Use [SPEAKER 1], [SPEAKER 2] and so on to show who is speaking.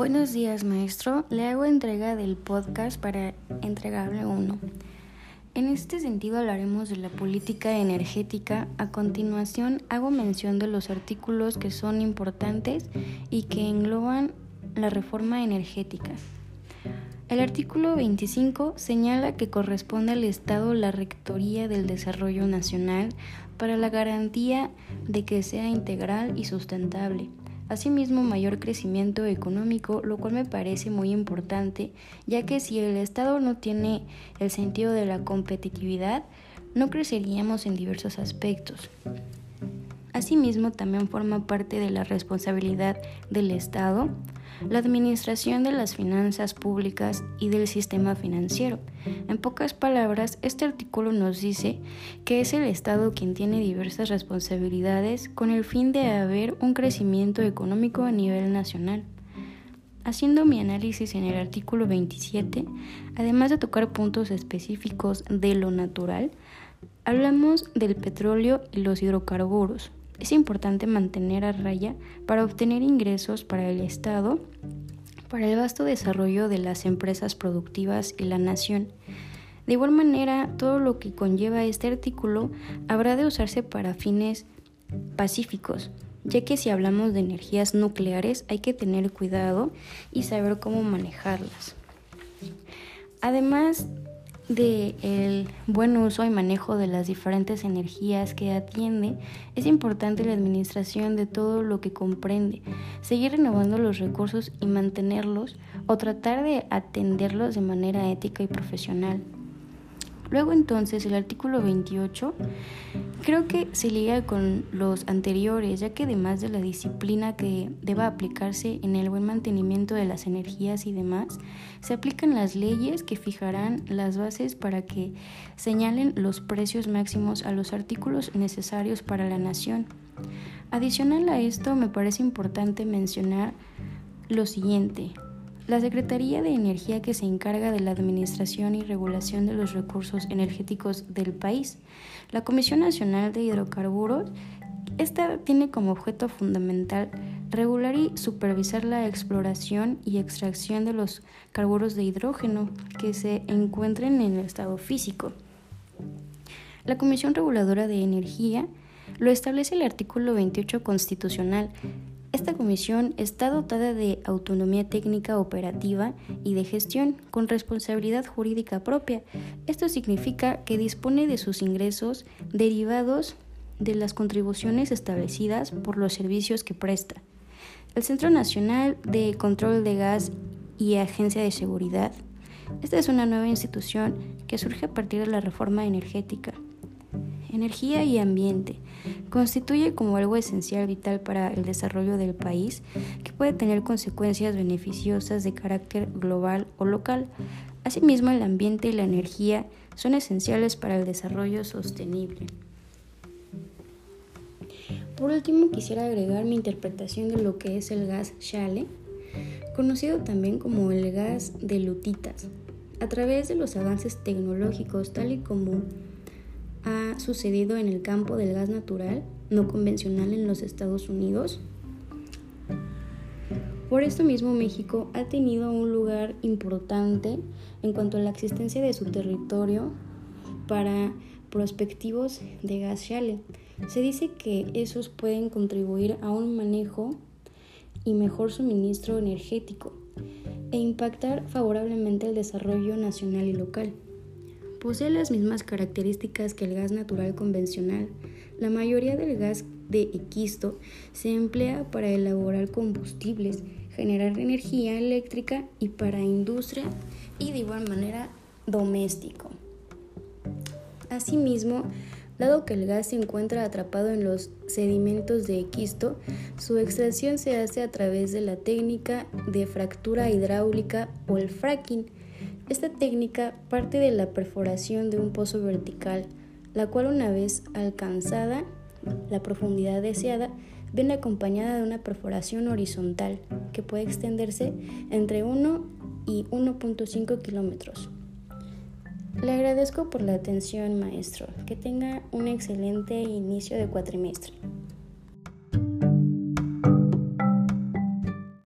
[SPEAKER 1] Buenos días, maestro. Le hago entrega del podcast para entregarle uno. En este sentido hablaremos de la política energética. A continuación hago mención de los artículos que son importantes y que engloban la reforma energética. El artículo 25 señala que corresponde al Estado la Rectoría del Desarrollo Nacional para la garantía de que sea integral y sustentable Asimismo, mayor crecimiento económico, lo cual me parece muy importante, ya que si el Estado no tiene el sentido de la competitividad, no creceríamos en diversos aspectos. Asimismo, también forma parte de la responsabilidad del Estado la administración de las finanzas públicas y del sistema financiero. En pocas palabras, este artículo nos dice que es el Estado quien tiene diversas responsabilidades con el fin de haber un crecimiento económico a nivel nacional. Haciendo mi análisis en el artículo 27, además de tocar puntos específicos de lo natural, hablamos del petróleo y los hidrocarburos, es importante mantener a raya para obtener ingresos para el Estado, para el vasto desarrollo de las empresas productivas y la nación. De igual manera, todo lo que conlleva este artículo habrá de usarse para fines pacíficos, ya que si hablamos de energías nucleares hay que tener cuidado y saber cómo manejarlas. Además, de el buen uso y manejo de las diferentes energías que atiende, es importante la administración de todo lo que comprende, seguir renovando los recursos y mantenerlos o tratar de atenderlos de manera ética y profesional. Luego entonces el artículo 28 creo que se liga con los anteriores, ya que además de la disciplina que deba aplicarse en el buen mantenimiento de las energías y demás, se aplican las leyes que fijarán las bases para que señalen los precios máximos a los artículos necesarios para la nación. Adicional a esto, me parece importante mencionar lo siguiente. La Secretaría de Energía que se encarga de la administración y regulación de los recursos energéticos del país. La Comisión Nacional de Hidrocarburos. Esta tiene como objeto fundamental regular y supervisar la exploración y extracción de los carburos de hidrógeno que se encuentren en el estado físico. La Comisión Reguladora de Energía lo establece el artículo 28 constitucional esta comisión está dotada de autonomía técnica operativa y de gestión con responsabilidad jurídica propia. Esto significa que dispone de sus ingresos derivados de las contribuciones establecidas por los servicios que presta. El Centro Nacional de Control de Gas y Agencia de Seguridad. Esta es una nueva institución que surge a partir de la reforma energética energía y ambiente. Constituye como algo esencial vital para el desarrollo del país que puede tener consecuencias beneficiosas de carácter global o local. Asimismo, el ambiente y la energía son esenciales para el desarrollo sostenible. Por último, quisiera agregar mi interpretación de lo que es el gas shale, conocido también como el gas de lutitas. A través de los avances tecnológicos, tal y como ha sucedido en el campo del gas natural no convencional en los Estados Unidos. Por esto mismo México ha tenido un lugar importante en cuanto a la existencia de su territorio para prospectivos de gas shale. Se dice que esos pueden contribuir a un manejo y mejor suministro energético e impactar favorablemente el desarrollo nacional y local. Posee las mismas características que el gas natural convencional. La mayoría del gas de equisto se emplea para elaborar combustibles, generar energía eléctrica y para industria y de igual manera doméstico. Asimismo, dado que el gas se encuentra atrapado en los sedimentos de equisto, su extracción se hace a través de la técnica de fractura hidráulica o el fracking esta técnica parte de la perforación de un pozo vertical, la cual una vez alcanzada la profundidad deseada, viene acompañada de una perforación horizontal que puede extenderse entre 1 y 1.5 kilómetros. Le agradezco por la atención, maestro. Que tenga un excelente inicio de cuatrimestre.